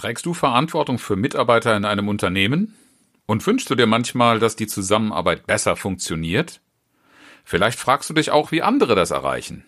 Trägst du Verantwortung für Mitarbeiter in einem Unternehmen? Und wünschst du dir manchmal, dass die Zusammenarbeit besser funktioniert? Vielleicht fragst du dich auch, wie andere das erreichen.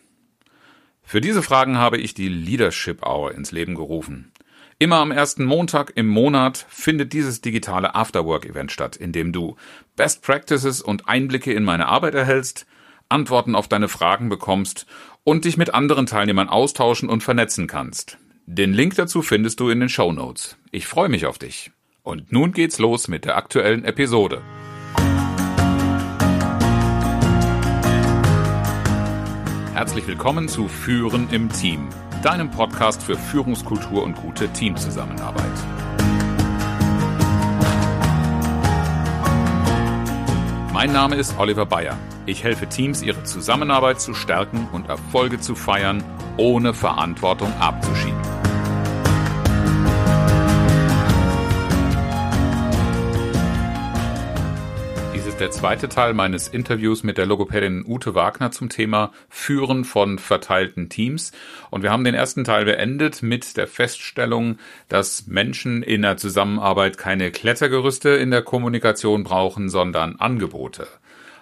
Für diese Fragen habe ich die Leadership Hour ins Leben gerufen. Immer am ersten Montag im Monat findet dieses digitale Afterwork-Event statt, in dem du Best Practices und Einblicke in meine Arbeit erhältst, Antworten auf deine Fragen bekommst und dich mit anderen Teilnehmern austauschen und vernetzen kannst. Den Link dazu findest du in den Show Notes. Ich freue mich auf dich. Und nun geht's los mit der aktuellen Episode. Herzlich willkommen zu Führen im Team, deinem Podcast für Führungskultur und gute Teamzusammenarbeit. Mein Name ist Oliver Bayer. Ich helfe Teams, ihre Zusammenarbeit zu stärken und Erfolge zu feiern, ohne Verantwortung abzuschieben. Der zweite Teil meines Interviews mit der Logopädin Ute Wagner zum Thema Führen von verteilten Teams. Und wir haben den ersten Teil beendet mit der Feststellung, dass Menschen in der Zusammenarbeit keine Klettergerüste in der Kommunikation brauchen, sondern Angebote.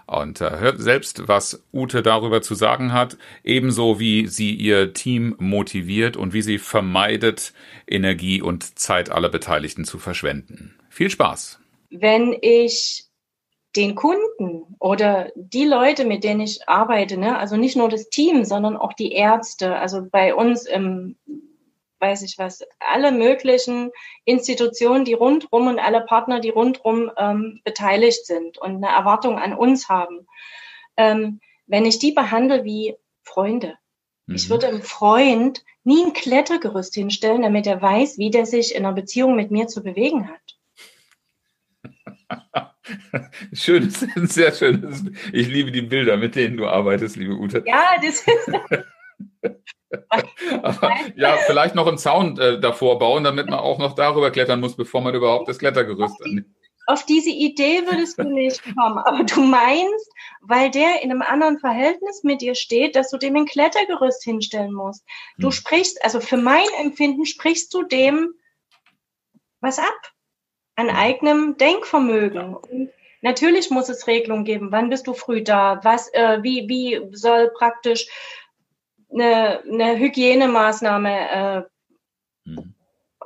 Und äh, hört selbst, was Ute darüber zu sagen hat, ebenso wie sie ihr Team motiviert und wie sie vermeidet, Energie und Zeit aller Beteiligten zu verschwenden. Viel Spaß! Wenn ich den Kunden oder die Leute, mit denen ich arbeite, ne, also nicht nur das Team, sondern auch die Ärzte, also bei uns im weiß ich was, alle möglichen Institutionen, die rundrum und alle Partner, die rundrum ähm, beteiligt sind und eine Erwartung an uns haben. Ähm, wenn ich die behandle wie Freunde. Mhm. Ich würde einem Freund nie ein Klettergerüst hinstellen, damit er weiß, wie der sich in einer Beziehung mit mir zu bewegen hat. Schön, sehr schön. Ich liebe die Bilder, mit denen du arbeitest, liebe Ute. Ja, das ist. ja, vielleicht noch einen Zaun äh, davor bauen, damit man auch noch darüber klettern muss, bevor man überhaupt das Klettergerüst annimmt. Auf diese Idee würdest du nicht kommen, aber du meinst, weil der in einem anderen Verhältnis mit dir steht, dass du dem ein Klettergerüst hinstellen musst. Du hm. sprichst, also für mein Empfinden sprichst du dem was ab an hm. eigenem Denkvermögen. Und natürlich muss es Regelungen geben. Wann bist du früh da? Was, äh, wie, wie soll praktisch eine, eine Hygienemaßnahme äh, mhm.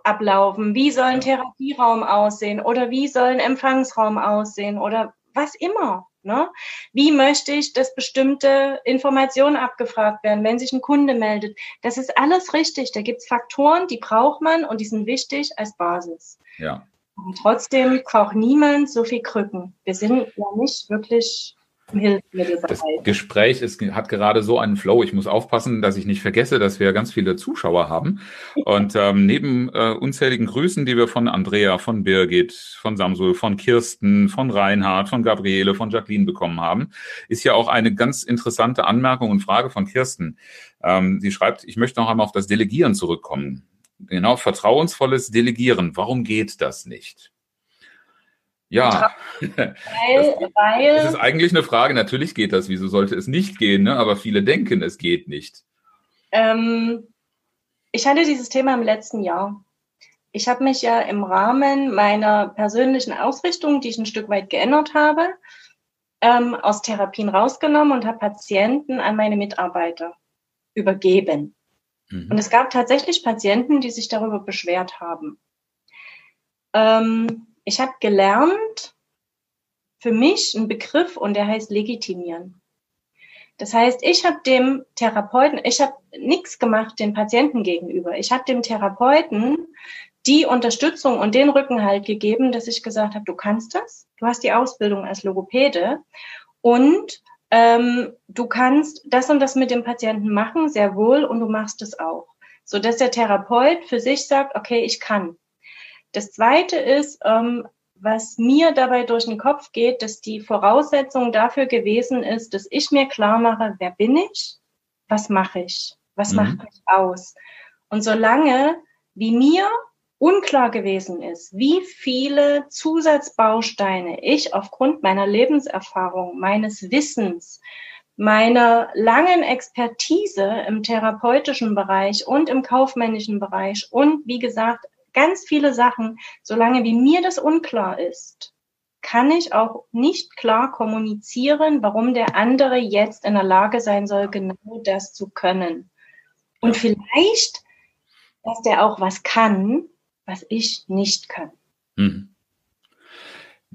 ablaufen? Wie soll ein Therapieraum aussehen? Oder wie soll ein Empfangsraum aussehen? Oder was immer. Ne? Wie möchte ich, dass bestimmte Informationen abgefragt werden, wenn sich ein Kunde meldet? Das ist alles richtig. Da gibt es Faktoren, die braucht man und die sind wichtig als Basis. Ja. Und trotzdem braucht niemand so viel Krücken. Wir sind ja nicht wirklich das Gespräch ist, hat gerade so einen Flow. Ich muss aufpassen, dass ich nicht vergesse, dass wir ganz viele Zuschauer haben. Und ähm, neben äh, unzähligen Grüßen, die wir von Andrea, von Birgit, von Samsul, von Kirsten, von Reinhard, von Gabriele, von Jacqueline bekommen haben, ist ja auch eine ganz interessante Anmerkung und Frage von Kirsten. Ähm, sie schreibt, ich möchte noch einmal auf das Delegieren zurückkommen. Genau, vertrauensvolles Delegieren. Warum geht das nicht? Ja, weil, das, weil, das ist eigentlich eine Frage. Natürlich geht das. Wieso sollte es nicht gehen? Ne? Aber viele denken, es geht nicht. Ähm, ich hatte dieses Thema im letzten Jahr. Ich habe mich ja im Rahmen meiner persönlichen Ausrichtung, die ich ein Stück weit geändert habe, ähm, aus Therapien rausgenommen und habe Patienten an meine Mitarbeiter übergeben. Mhm. Und es gab tatsächlich Patienten, die sich darüber beschwert haben. Ähm, ich habe gelernt, für mich einen Begriff und der heißt legitimieren. Das heißt, ich habe dem Therapeuten, ich habe nichts gemacht den Patienten gegenüber. Ich habe dem Therapeuten die Unterstützung und den Rückenhalt gegeben, dass ich gesagt habe, du kannst das, du hast die Ausbildung als Logopäde und ähm, du kannst das und das mit dem Patienten machen, sehr wohl, und du machst es auch. So dass der Therapeut für sich sagt, okay, ich kann. Das Zweite ist, ähm, was mir dabei durch den Kopf geht, dass die Voraussetzung dafür gewesen ist, dass ich mir klar mache, wer bin ich, was mache ich, was mhm. macht mich aus. Und solange wie mir unklar gewesen ist, wie viele Zusatzbausteine ich aufgrund meiner Lebenserfahrung, meines Wissens, meiner langen Expertise im therapeutischen Bereich und im kaufmännischen Bereich und wie gesagt ganz viele Sachen, solange wie mir das unklar ist, kann ich auch nicht klar kommunizieren, warum der andere jetzt in der Lage sein soll, genau das zu können. Und vielleicht, dass der auch was kann, was ich nicht kann. Hm.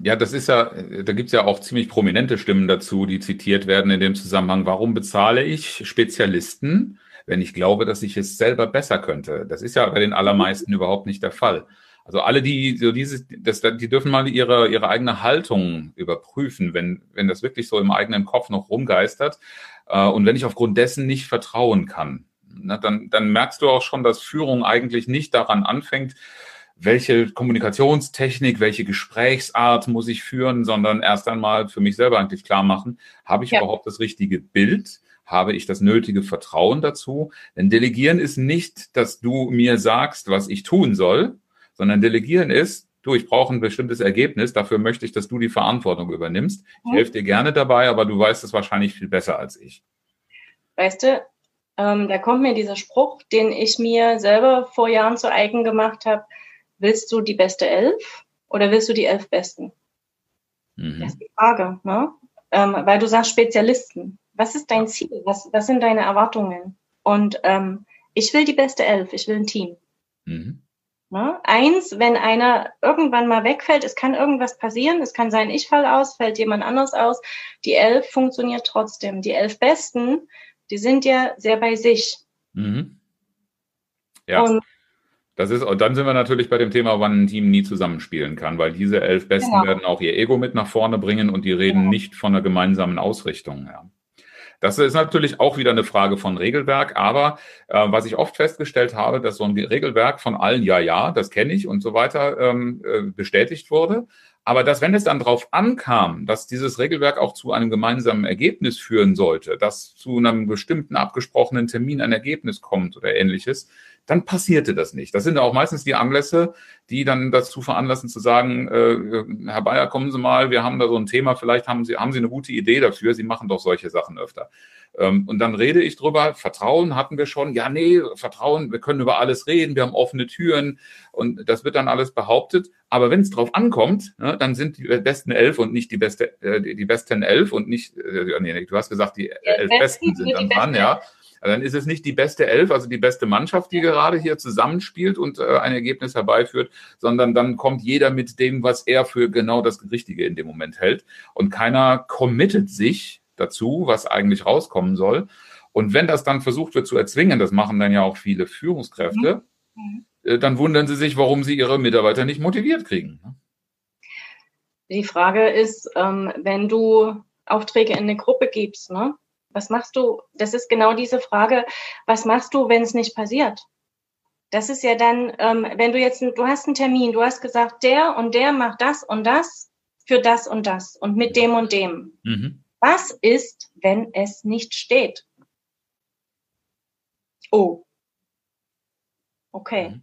Ja, das ist ja, da gibt's ja auch ziemlich prominente Stimmen dazu, die zitiert werden in dem Zusammenhang. Warum bezahle ich Spezialisten, wenn ich glaube, dass ich es selber besser könnte? Das ist ja bei den allermeisten überhaupt nicht der Fall. Also alle, die so dieses, das, die dürfen mal ihre, ihre eigene Haltung überprüfen, wenn, wenn das wirklich so im eigenen Kopf noch rumgeistert. Äh, und wenn ich aufgrund dessen nicht vertrauen kann, ne, dann, dann merkst du auch schon, dass Führung eigentlich nicht daran anfängt, welche Kommunikationstechnik, welche Gesprächsart muss ich führen, sondern erst einmal für mich selber eigentlich klar machen, habe ich ja. überhaupt das richtige Bild? Habe ich das nötige Vertrauen dazu? Denn Delegieren ist nicht, dass du mir sagst, was ich tun soll, sondern Delegieren ist, du, ich brauche ein bestimmtes Ergebnis, dafür möchte ich, dass du die Verantwortung übernimmst. Ich mhm. helfe dir gerne dabei, aber du weißt es wahrscheinlich viel besser als ich. Weißt du, ähm, da kommt mir dieser Spruch, den ich mir selber vor Jahren zu eigen gemacht habe, willst du die beste Elf oder willst du die elf Besten? Mhm. Das ist die Frage, ne? Ähm, weil du sagst Spezialisten. Was ist dein Ziel? Was, was sind deine Erwartungen? Und ähm, ich will die beste Elf, ich will ein Team. Mhm. Ne? Eins, wenn einer irgendwann mal wegfällt, es kann irgendwas passieren, es kann sein, ich fall aus, fällt jemand anders aus. Die Elf funktioniert trotzdem. Die elf Besten, die sind ja sehr bei sich. Mhm. Ja. Und das ist, und dann sind wir natürlich bei dem Thema, wann ein Team nie zusammenspielen kann, weil diese elf Besten genau. werden auch ihr Ego mit nach vorne bringen und die reden genau. nicht von einer gemeinsamen Ausrichtung. Ja. Das ist natürlich auch wieder eine Frage von Regelwerk, aber äh, was ich oft festgestellt habe, dass so ein Regelwerk von allen, ja, ja, das kenne ich und so weiter, ähm, äh, bestätigt wurde. Aber dass, wenn es dann darauf ankam, dass dieses Regelwerk auch zu einem gemeinsamen Ergebnis führen sollte, dass zu einem bestimmten abgesprochenen Termin ein Ergebnis kommt oder ähnliches, dann passierte das nicht. Das sind auch meistens die Anlässe, die dann dazu veranlassen zu sagen, äh, Herr Bayer, kommen Sie mal, wir haben da so ein Thema, vielleicht haben Sie, haben Sie eine gute Idee dafür, Sie machen doch solche Sachen öfter. Ähm, und dann rede ich drüber, Vertrauen hatten wir schon, ja, nee, Vertrauen, wir können über alles reden, wir haben offene Türen und das wird dann alles behauptet. Aber wenn es drauf ankommt, ne, dann sind die besten elf und nicht die beste, äh, die, die besten elf und nicht, äh, nee, du hast gesagt, die elf Besten sind dann dran, ja. Also dann ist es nicht die beste Elf, also die beste Mannschaft, die gerade hier zusammenspielt und äh, ein Ergebnis herbeiführt, sondern dann kommt jeder mit dem, was er für genau das Richtige in dem Moment hält. Und keiner committet sich dazu, was eigentlich rauskommen soll. Und wenn das dann versucht wird zu erzwingen, das machen dann ja auch viele Führungskräfte, mhm. äh, dann wundern sie sich, warum sie ihre Mitarbeiter nicht motiviert kriegen. Ne? Die Frage ist, ähm, wenn du Aufträge in eine Gruppe gibst, ne? Was machst du? Das ist genau diese Frage. Was machst du, wenn es nicht passiert? Das ist ja dann, ähm, wenn du jetzt, du hast einen Termin, du hast gesagt, der und der macht das und das für das und das und mit dem und dem. Mhm. Was ist, wenn es nicht steht? Oh. Okay. Mhm.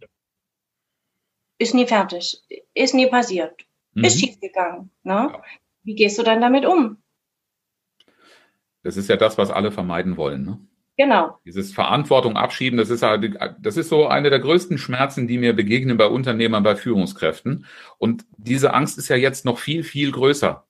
Ist nie fertig. Ist nie passiert. Mhm. Ist schiefgegangen. Ne? Ja. Wie gehst du dann damit um? Das ist ja das, was alle vermeiden wollen. Ne? Genau. Dieses Verantwortung abschieben, das ist halt, das ist so eine der größten Schmerzen, die mir begegnen bei Unternehmern, bei Führungskräften. Und diese Angst ist ja jetzt noch viel, viel größer.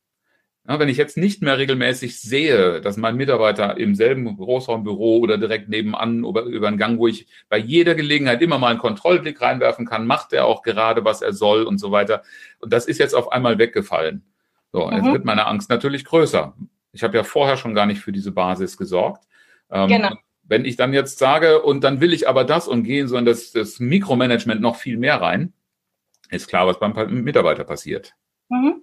Ja, wenn ich jetzt nicht mehr regelmäßig sehe, dass mein Mitarbeiter im selben Großraumbüro oder direkt nebenan über, über einen Gang, wo ich bei jeder Gelegenheit immer mal einen Kontrollblick reinwerfen kann, macht er auch gerade, was er soll und so weiter. Und das ist jetzt auf einmal weggefallen. So, mhm. jetzt wird meine Angst natürlich größer. Ich habe ja vorher schon gar nicht für diese Basis gesorgt. Ähm, genau. Wenn ich dann jetzt sage, und dann will ich aber das und gehe so in das, das Mikromanagement noch viel mehr rein, ist klar, was beim Mitarbeiter passiert. Mhm.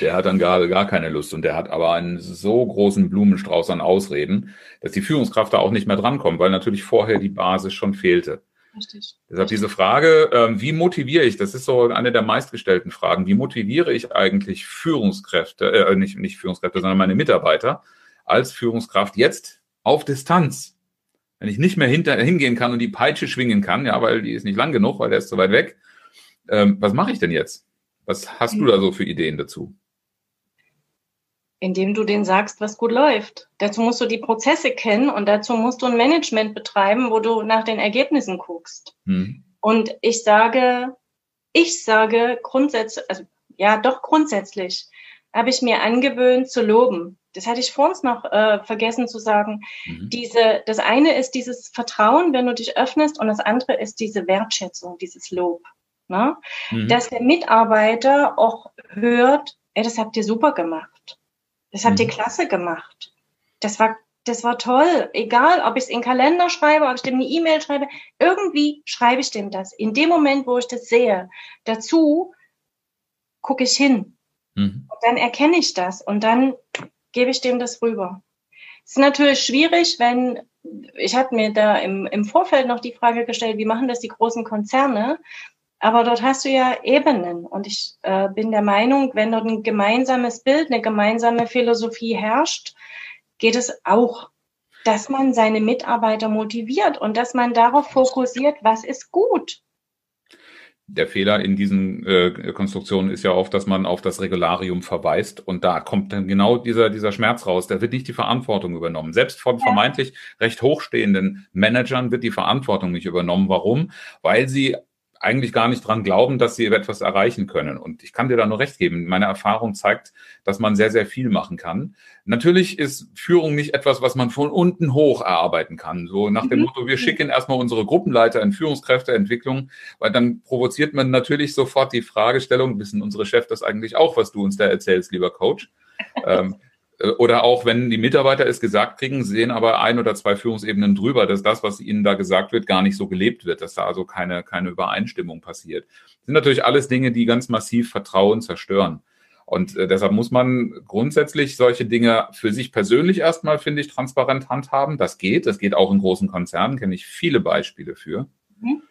Der hat dann gar, gar keine Lust und der hat aber einen so großen Blumenstrauß an Ausreden, dass die Führungskraft da auch nicht mehr drankommt, weil natürlich vorher die Basis schon fehlte. Richtig. Deshalb diese Frage, äh, wie motiviere ich, das ist so eine der meistgestellten Fragen, wie motiviere ich eigentlich Führungskräfte, äh, nicht, nicht Führungskräfte, sondern meine Mitarbeiter als Führungskraft jetzt auf Distanz? Wenn ich nicht mehr hinter, hingehen kann und die Peitsche schwingen kann, ja, weil die ist nicht lang genug, weil der ist zu weit weg. Ähm, was mache ich denn jetzt? Was hast du da so für Ideen dazu? Indem du denen sagst, was gut läuft. Dazu musst du die Prozesse kennen und dazu musst du ein Management betreiben, wo du nach den Ergebnissen guckst. Hm. Und ich sage, ich sage grundsätzlich, also ja, doch grundsätzlich habe ich mir angewöhnt zu loben. Das hatte ich vor uns noch äh, vergessen zu sagen. Mhm. Diese, das eine ist dieses Vertrauen, wenn du dich öffnest, und das andere ist diese Wertschätzung, dieses Lob. Ne? Mhm. Dass der Mitarbeiter auch hört, ey, das habt ihr super gemacht. Das habt mhm. ihr klasse gemacht. Das war, das war toll. Egal, ob ich es in den Kalender schreibe, ob ich dem eine E-Mail schreibe, irgendwie schreibe ich dem das. In dem Moment, wo ich das sehe. Dazu gucke ich hin. Mhm. Und dann erkenne ich das und dann gebe ich dem das rüber. Es ist natürlich schwierig, wenn ich hatte mir da im, im Vorfeld noch die Frage gestellt, wie machen das die großen Konzerne? Aber dort hast du ja Ebenen. Und ich äh, bin der Meinung, wenn dort ein gemeinsames Bild, eine gemeinsame Philosophie herrscht, geht es auch, dass man seine Mitarbeiter motiviert und dass man darauf fokussiert, was ist gut der Fehler in diesen äh, Konstruktionen ist ja oft, dass man auf das Regularium verweist und da kommt dann genau dieser, dieser Schmerz raus. Da wird nicht die Verantwortung übernommen. Selbst von vermeintlich recht hochstehenden Managern wird die Verantwortung nicht übernommen. Warum? Weil sie eigentlich gar nicht dran glauben, dass sie etwas erreichen können. Und ich kann dir da nur recht geben. Meine Erfahrung zeigt, dass man sehr, sehr viel machen kann. Natürlich ist Führung nicht etwas, was man von unten hoch erarbeiten kann. So nach dem mhm. Motto, wir schicken erstmal unsere Gruppenleiter in Führungskräfteentwicklung, weil dann provoziert man natürlich sofort die Fragestellung, wissen unsere Chefs das eigentlich auch, was du uns da erzählst, lieber Coach? ähm, äh, oder auch wenn die Mitarbeiter es gesagt kriegen, sehen aber ein oder zwei Führungsebenen drüber, dass das, was ihnen da gesagt wird, gar nicht so gelebt wird, dass da also keine, keine Übereinstimmung passiert. Das sind natürlich alles Dinge, die ganz massiv Vertrauen zerstören. Und äh, deshalb muss man grundsätzlich solche Dinge für sich persönlich erstmal, finde ich, transparent handhaben. Das geht. Das geht auch in großen Konzernen, kenne ich viele Beispiele für. Mhm.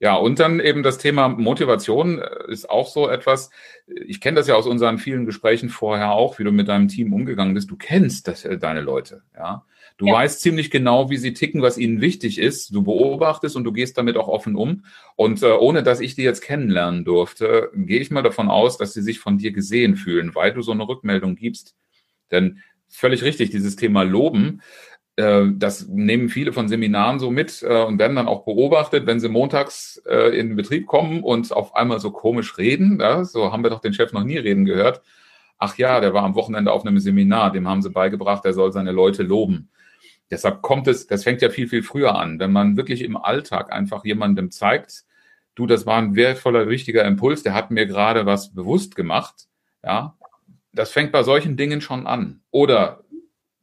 Ja, und dann eben das Thema Motivation äh, ist auch so etwas. Ich kenne das ja aus unseren vielen Gesprächen vorher auch, wie du mit deinem Team umgegangen bist. Du kennst das, äh, deine Leute, ja. Du ja. weißt ziemlich genau, wie sie ticken, was ihnen wichtig ist. Du beobachtest und du gehst damit auch offen um. Und äh, ohne dass ich die jetzt kennenlernen durfte, gehe ich mal davon aus, dass sie sich von dir gesehen fühlen, weil du so eine Rückmeldung gibst. Denn völlig richtig, dieses Thema Loben das nehmen viele von Seminaren so mit äh, und werden dann auch beobachtet, wenn sie montags äh, in den Betrieb kommen und auf einmal so komisch reden. So haben wir doch den Chef noch nie reden gehört. Ach ja, der war am Wochenende auf einem Seminar, dem haben sie beigebracht, er soll seine Leute loben. Deshalb kommt es, das fängt ja viel, viel früher an, wenn man wirklich im Alltag einfach jemandem zeigt, du, das war ein wertvoller, wichtiger Impuls, der hat mir gerade was bewusst gemacht. Ja, das fängt bei solchen Dingen schon an. Oder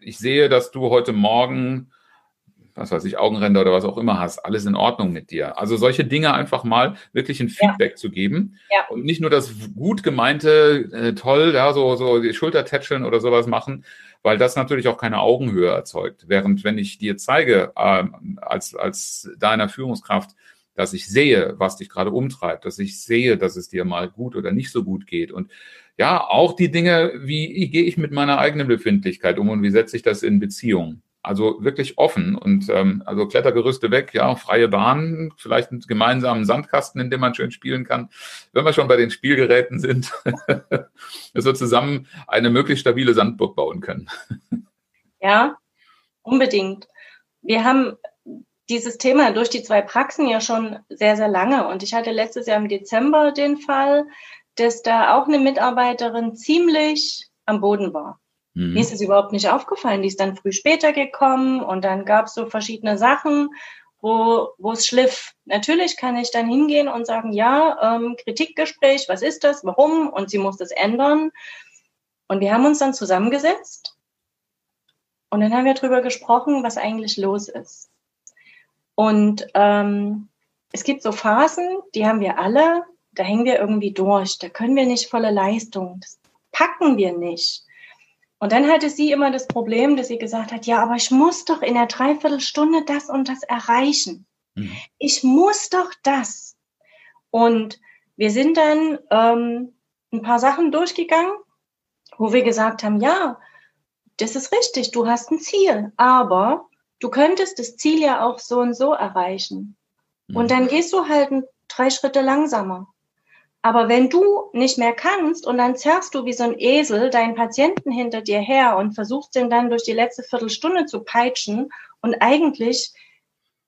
ich sehe, dass du heute Morgen, was weiß ich, Augenränder oder was auch immer hast, alles in Ordnung mit dir. Also solche Dinge einfach mal wirklich ein Feedback ja. zu geben ja. und nicht nur das gut gemeinte, äh, toll, ja, so, so die Schultertätscheln oder sowas machen, weil das natürlich auch keine Augenhöhe erzeugt. Während wenn ich dir zeige, äh, als, als deiner Führungskraft, dass ich sehe, was dich gerade umtreibt, dass ich sehe, dass es dir mal gut oder nicht so gut geht und ja, auch die Dinge, wie gehe ich mit meiner eigenen Befindlichkeit um und wie setze ich das in Beziehung? Also wirklich offen und ähm, also Klettergerüste weg, ja, freie Bahnen, vielleicht einen gemeinsamen Sandkasten, in dem man schön spielen kann. Wenn wir schon bei den Spielgeräten sind, dass wir zusammen eine möglichst stabile Sandburg bauen können. Ja, unbedingt. Wir haben dieses Thema durch die zwei Praxen ja schon sehr, sehr lange. Und ich hatte letztes Jahr im Dezember den Fall, dass da auch eine Mitarbeiterin ziemlich am Boden war. Mhm. Mir ist es überhaupt nicht aufgefallen. Die ist dann früh später gekommen und dann gab es so verschiedene Sachen, wo, wo es schliff. Natürlich kann ich dann hingehen und sagen, ja, ähm, Kritikgespräch, was ist das, warum? Und sie muss das ändern. Und wir haben uns dann zusammengesetzt und dann haben wir darüber gesprochen, was eigentlich los ist. Und ähm, es gibt so Phasen, die haben wir alle, da hängen wir irgendwie durch, da können wir nicht volle Leistung, das packen wir nicht. Und dann hatte sie immer das Problem, dass sie gesagt hat, ja, aber ich muss doch in der Dreiviertelstunde das und das erreichen. Mhm. Ich muss doch das. Und wir sind dann ähm, ein paar Sachen durchgegangen, wo wir gesagt haben, ja, das ist richtig, du hast ein Ziel, aber du könntest das Ziel ja auch so und so erreichen. Mhm. Und dann gehst du halt drei Schritte langsamer. Aber wenn du nicht mehr kannst und dann zerrst du wie so ein Esel deinen Patienten hinter dir her und versuchst den dann durch die letzte Viertelstunde zu peitschen und eigentlich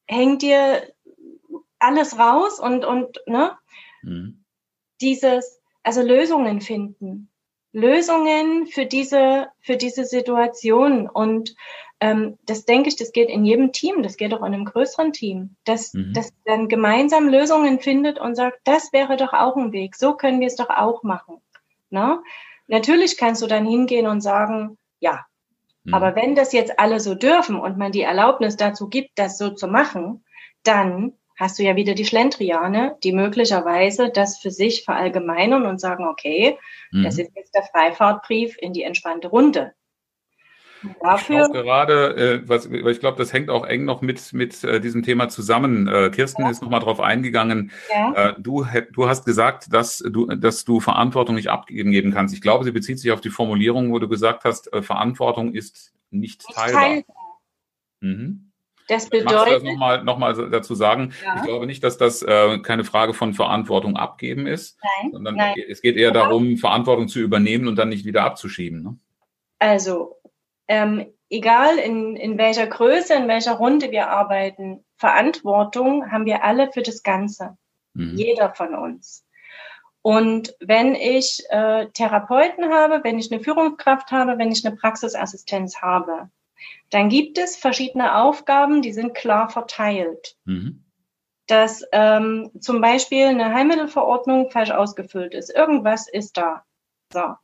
hängt dir alles raus und, und, ne? Mhm. dieses, also Lösungen finden. Lösungen für diese, für diese Situation. Und ähm, das denke ich, das geht in jedem Team, das geht auch in einem größeren Team, dass, mhm. dass dann gemeinsam Lösungen findet und sagt, das wäre doch auch ein Weg, so können wir es doch auch machen. Ne? Natürlich kannst du dann hingehen und sagen, ja, mhm. aber wenn das jetzt alle so dürfen und man die Erlaubnis dazu gibt, das so zu machen, dann hast du ja wieder die Schlendriane, die möglicherweise das für sich verallgemeinern und sagen, okay, mhm. das ist jetzt der Freifahrtbrief in die entspannte Runde. Dafür ich gerade, äh, was, ich glaube, das hängt auch eng noch mit mit äh, diesem Thema zusammen. Äh, Kirsten ja. ist noch mal drauf eingegangen. Ja. Äh, du du hast gesagt, dass du dass du Verantwortung nicht abgeben geben kannst. Ich glaube, sie bezieht sich auf die Formulierung, wo du gesagt hast, äh, Verantwortung ist nicht, nicht teilbar. teilbar. Mhm. Das bedeutet. Nochmal noch mal dazu sagen? Ja. Ich glaube nicht, dass das äh, keine Frage von Verantwortung abgeben ist, nein, sondern nein. es geht eher darum, Verantwortung zu übernehmen und dann nicht wieder abzuschieben. Ne? Also, ähm, egal in, in welcher Größe, in welcher Runde wir arbeiten, Verantwortung haben wir alle für das Ganze. Mhm. Jeder von uns. Und wenn ich äh, Therapeuten habe, wenn ich eine Führungskraft habe, wenn ich eine Praxisassistenz habe, dann gibt es verschiedene Aufgaben, die sind klar verteilt. Mhm. Dass ähm, zum Beispiel eine Heilmittelverordnung falsch ausgefüllt ist. Irgendwas ist da. So.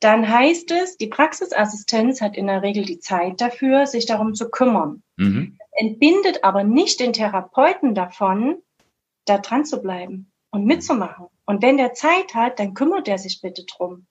Dann heißt es, die Praxisassistenz hat in der Regel die Zeit dafür, sich darum zu kümmern. Mhm. Entbindet aber nicht den Therapeuten davon, da dran zu bleiben und mitzumachen. Und wenn der Zeit hat, dann kümmert er sich bitte drum.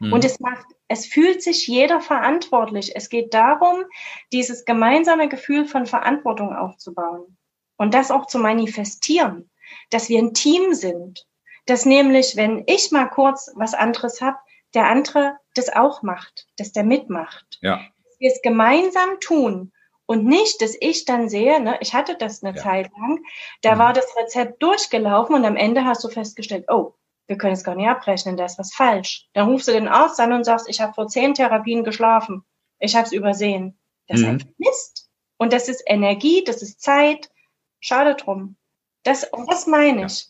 Mhm. Und es macht, es fühlt sich jeder verantwortlich. Es geht darum, dieses gemeinsame Gefühl von Verantwortung aufzubauen und das auch zu manifestieren, dass wir ein Team sind. Dass nämlich, wenn ich mal kurz was anderes habe, der andere das auch macht, dass der mitmacht. Ja. Dass wir es gemeinsam tun und nicht, dass ich dann sehe, ne, ich hatte das eine ja. Zeit lang, da mhm. war das Rezept durchgelaufen und am Ende hast du festgestellt, oh, wir können es gar nicht abrechnen, da ist was falsch. Dann rufst du den Arzt an und sagst, ich habe vor zehn Therapien geschlafen. Ich habe es übersehen. Das mhm. ist einfach Mist. Und das ist Energie, das ist Zeit. Schade drum. Das, das meine ich.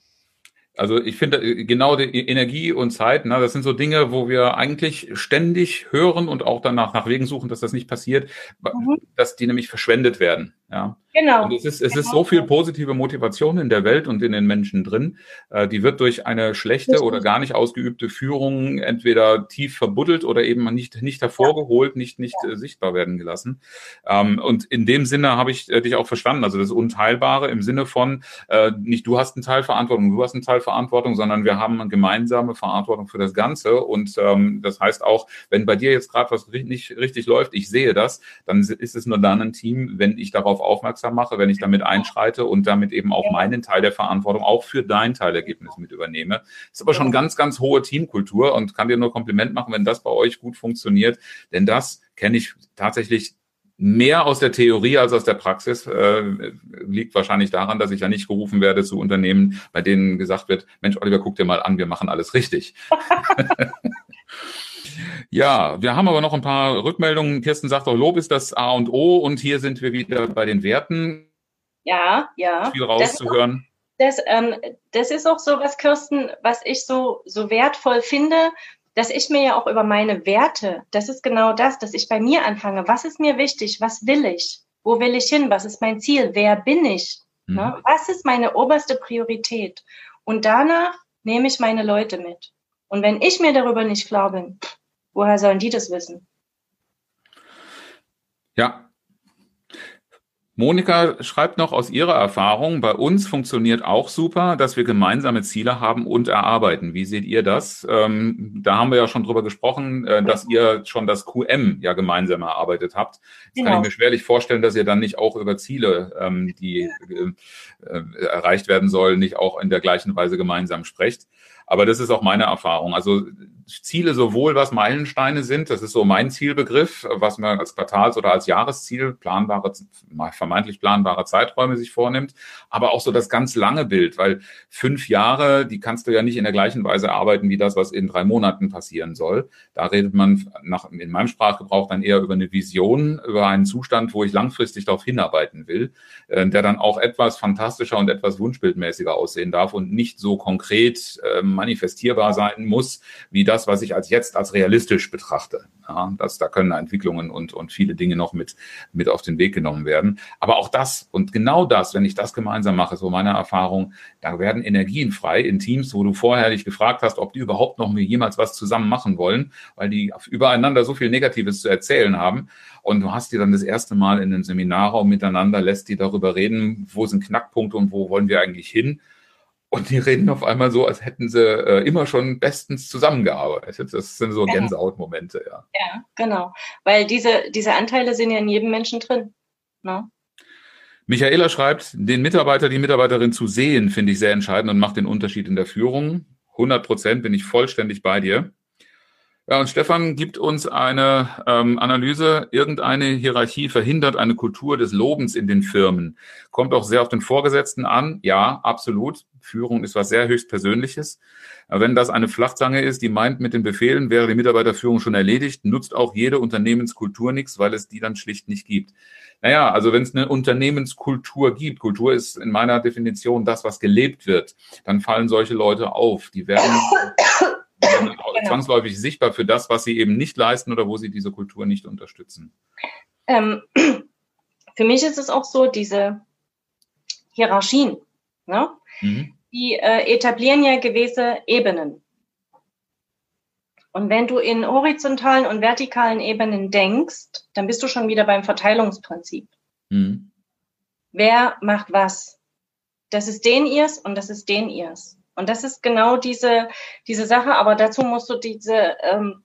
Also ich finde äh, genau die Energie und Zeit, na, das sind so Dinge, wo wir eigentlich ständig hören und auch danach nach Wegen suchen, dass das nicht passiert, mhm. dass die nämlich verschwendet werden. Ja. Genau. Und es ist, es genau. ist so viel positive Motivation in der Welt und in den Menschen drin. Äh, die wird durch eine schlechte oder gar nicht ausgeübte Führung entweder tief verbuddelt oder eben nicht, nicht hervorgeholt, nicht, nicht äh, sichtbar werden gelassen. Ähm, und in dem Sinne habe ich äh, dich auch verstanden. Also das Unteilbare im Sinne von, äh, nicht du hast einen Teil Verantwortung, du hast einen Teil Verantwortung, sondern wir haben eine gemeinsame Verantwortung für das Ganze. Und ähm, das heißt auch, wenn bei dir jetzt gerade was nicht richtig läuft, ich sehe das, dann ist es nur dann ein Team, wenn ich darauf aufmerksam mache, wenn ich damit einschreite und damit eben auch meinen Teil der Verantwortung auch für dein Teilergebnis mit übernehme. Ist aber schon ganz, ganz hohe Teamkultur und kann dir nur Kompliment machen, wenn das bei euch gut funktioniert. Denn das kenne ich tatsächlich mehr aus der Theorie als aus der Praxis äh, liegt wahrscheinlich daran, dass ich ja nicht gerufen werde zu Unternehmen, bei denen gesagt wird, Mensch, Oliver, guck dir mal an, wir machen alles richtig. Ja, wir haben aber noch ein paar Rückmeldungen. Kirsten sagt auch, Lob ist das A und O und hier sind wir wieder bei den Werten. Ja, ja. Viel rauszuhören. Das, ähm, das ist auch so was, Kirsten, was ich so, so wertvoll finde, dass ich mir ja auch über meine Werte, das ist genau das, dass ich bei mir anfange. Was ist mir wichtig? Was will ich? Wo will ich hin? Was ist mein Ziel? Wer bin ich? Mhm. Ne? Was ist meine oberste Priorität? Und danach nehme ich meine Leute mit. Und wenn ich mir darüber nicht klar bin, woher sollen die das wissen? Ja. Monika schreibt noch aus ihrer Erfahrung, bei uns funktioniert auch super, dass wir gemeinsame Ziele haben und erarbeiten. Wie seht ihr das? Ähm, da haben wir ja schon drüber gesprochen, äh, dass ihr schon das QM ja gemeinsam erarbeitet habt. Jetzt genau. kann ich mir schwerlich vorstellen, dass ihr dann nicht auch über Ziele, ähm, die äh, äh, erreicht werden sollen, nicht auch in der gleichen Weise gemeinsam sprecht. Aber das ist auch meine Erfahrung. Also Ziele sowohl was Meilensteine sind, das ist so mein Zielbegriff, was man als Quartals- oder als Jahresziel planbare, vermeintlich planbare Zeiträume sich vornimmt, aber auch so das ganz lange Bild, weil fünf Jahre, die kannst du ja nicht in der gleichen Weise arbeiten wie das, was in drei Monaten passieren soll. Da redet man nach, in meinem Sprachgebrauch dann eher über eine Vision, über einen Zustand, wo ich langfristig darauf hinarbeiten will, äh, der dann auch etwas fantastischer und etwas wunschbildmäßiger aussehen darf und nicht so konkret äh, manifestierbar sein muss, wie das, was ich als jetzt als realistisch betrachte. Ja, das, da können Entwicklungen und, und viele Dinge noch mit, mit auf den Weg genommen werden. Aber auch das und genau das, wenn ich das gemeinsam mache, so meine Erfahrung, da werden Energien frei in Teams, wo du vorher dich gefragt hast, ob die überhaupt noch jemals was zusammen machen wollen, weil die übereinander so viel Negatives zu erzählen haben. Und du hast die dann das erste Mal in einem Seminarraum miteinander, lässt die darüber reden, wo sind Knackpunkte und wo wollen wir eigentlich hin. Und die reden auf einmal so, als hätten sie äh, immer schon bestens zusammengearbeitet. Das sind so Gänsehautmomente, ja. Ja, genau. Weil diese, diese Anteile sind ja in jedem Menschen drin. Ne? Michaela schreibt, den Mitarbeiter, die Mitarbeiterin zu sehen, finde ich sehr entscheidend und macht den Unterschied in der Führung. 100 Prozent bin ich vollständig bei dir. Ja, und Stefan gibt uns eine ähm, Analyse. Irgendeine Hierarchie verhindert eine Kultur des Lobens in den Firmen. Kommt auch sehr auf den Vorgesetzten an. Ja, absolut. Führung ist was sehr höchstpersönliches. Wenn das eine Flachzange ist, die meint, mit den Befehlen wäre die Mitarbeiterführung schon erledigt, nutzt auch jede Unternehmenskultur nichts, weil es die dann schlicht nicht gibt. Naja, also wenn es eine Unternehmenskultur gibt, Kultur ist in meiner Definition das, was gelebt wird, dann fallen solche Leute auf. Die werden genau. zwangsläufig sichtbar für das, was sie eben nicht leisten oder wo sie diese Kultur nicht unterstützen. Ähm, für mich ist es auch so, diese Hierarchien, ne? Mhm. die äh, etablieren ja gewisse Ebenen. Und wenn du in horizontalen und vertikalen Ebenen denkst, dann bist du schon wieder beim Verteilungsprinzip. Mhm. Wer macht was? Das ist den ihrs und das ist den ihrs. Und das ist genau diese, diese Sache, aber dazu musst du diese ähm,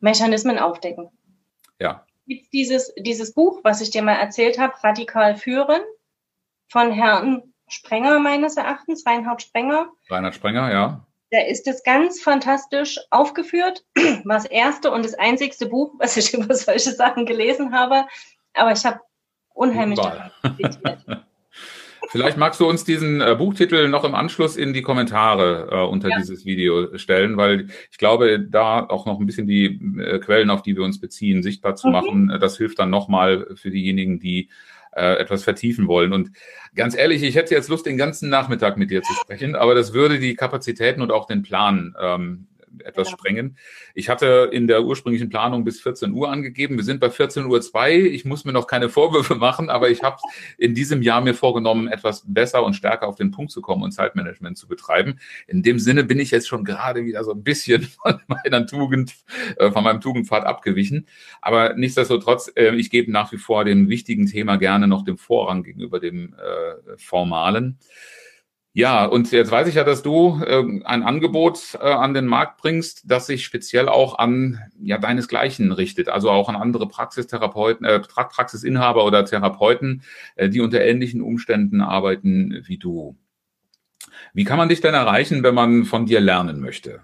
Mechanismen aufdecken. Ja. Gibt dieses, dieses Buch, was ich dir mal erzählt habe, Radikal führen, von Herrn Sprenger meines Erachtens, Reinhard Sprenger. Reinhard Sprenger, ja. Da ist es ganz fantastisch aufgeführt. War das erste und das einzigste Buch, was ich über solche Sachen gelesen habe. Aber ich habe unheimlich Vielleicht magst du uns diesen äh, Buchtitel noch im Anschluss in die Kommentare äh, unter ja. dieses Video stellen, weil ich glaube, da auch noch ein bisschen die äh, Quellen, auf die wir uns beziehen, sichtbar zu mhm. machen. Das hilft dann nochmal für diejenigen, die äh, etwas vertiefen wollen. Und ganz ehrlich, ich hätte jetzt Lust, den ganzen Nachmittag mit dir zu sprechen, aber das würde die Kapazitäten und auch den Plan ähm, etwas ja. sprengen. Ich hatte in der ursprünglichen Planung bis 14 Uhr angegeben. Wir sind bei 14 Uhr zwei. Ich muss mir noch keine Vorwürfe machen, aber ich habe in diesem Jahr mir vorgenommen, etwas besser und stärker auf den Punkt zu kommen und Zeitmanagement zu betreiben. In dem Sinne bin ich jetzt schon gerade wieder so ein bisschen von meiner Tugend, äh, von meinem Tugendpfad abgewichen. Aber nichtsdestotrotz, äh, ich gebe nach wie vor dem wichtigen Thema gerne noch dem Vorrang gegenüber dem äh, Formalen. Ja, und jetzt weiß ich ja, dass du äh, ein Angebot äh, an den Markt bringst, das sich speziell auch an ja deinesgleichen richtet, also auch an andere Praxistherapeuten, äh, Praxisinhaber oder Therapeuten, äh, die unter ähnlichen Umständen arbeiten wie du. Wie kann man dich denn erreichen, wenn man von dir lernen möchte?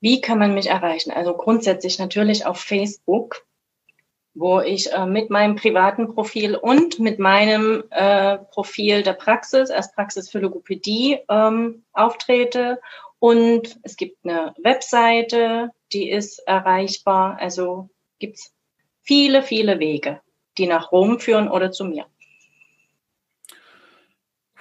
Wie kann man mich erreichen? Also grundsätzlich natürlich auf Facebook wo ich äh, mit meinem privaten Profil und mit meinem äh, Profil der Praxis, als Praxis für Logopädie, ähm, auftrete. Und es gibt eine Webseite, die ist erreichbar. Also gibt's viele, viele Wege, die nach Rom führen oder zu mir.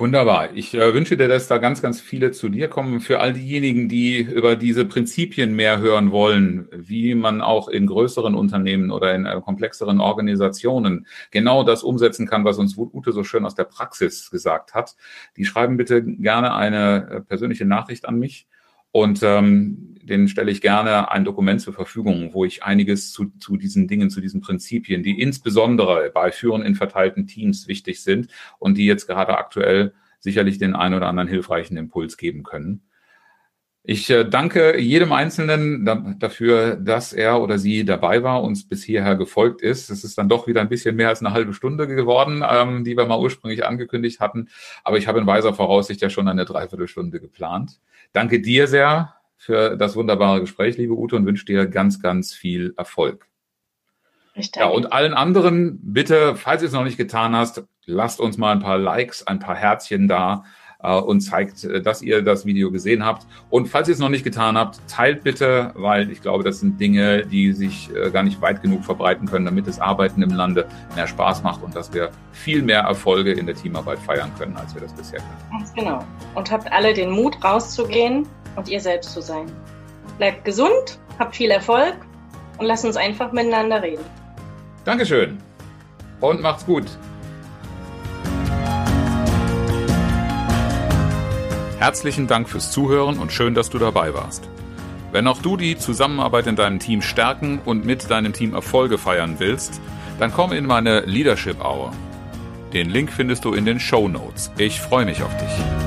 Wunderbar. Ich äh, wünsche dir, dass da ganz, ganz viele zu dir kommen. Für all diejenigen, die über diese Prinzipien mehr hören wollen, wie man auch in größeren Unternehmen oder in äh, komplexeren Organisationen genau das umsetzen kann, was uns Ute so schön aus der Praxis gesagt hat, die schreiben bitte gerne eine äh, persönliche Nachricht an mich. Und ähm, den stelle ich gerne ein Dokument zur Verfügung, wo ich einiges zu, zu diesen Dingen, zu diesen Prinzipien, die insbesondere bei Führen in verteilten Teams wichtig sind und die jetzt gerade aktuell sicherlich den ein oder anderen hilfreichen Impuls geben können. Ich äh, danke jedem Einzelnen da, dafür, dass er oder sie dabei war, uns bis hierher gefolgt ist. Es ist dann doch wieder ein bisschen mehr als eine halbe Stunde geworden, ähm, die wir mal ursprünglich angekündigt hatten. Aber ich habe in weiser Voraussicht ja schon eine Dreiviertelstunde geplant. Danke dir sehr für das wunderbare Gespräch, liebe Ute, und wünsche dir ganz, ganz viel Erfolg. Ja, und allen anderen, bitte, falls ihr es noch nicht getan hast, lasst uns mal ein paar Likes, ein paar Herzchen da und zeigt, äh, dass ihr das Video gesehen habt. Und falls ihr es noch nicht getan habt, teilt bitte, weil ich glaube, das sind Dinge, die sich äh, gar nicht weit genug verbreiten können, damit das Arbeiten im Lande mehr Spaß macht und dass wir viel mehr Erfolge in der Teamarbeit feiern können, als wir das bisher können. Ganz genau. Und habt alle den Mut, rauszugehen und ihr selbst zu sein. Bleibt gesund, habt viel Erfolg und lasst uns einfach miteinander reden. Dankeschön und macht's gut. Herzlichen Dank fürs Zuhören und schön, dass du dabei warst. Wenn auch du die Zusammenarbeit in deinem Team stärken und mit deinem Team Erfolge feiern willst, dann komm in meine Leadership Hour. Den Link findest du in den Show Notes. Ich freue mich auf dich.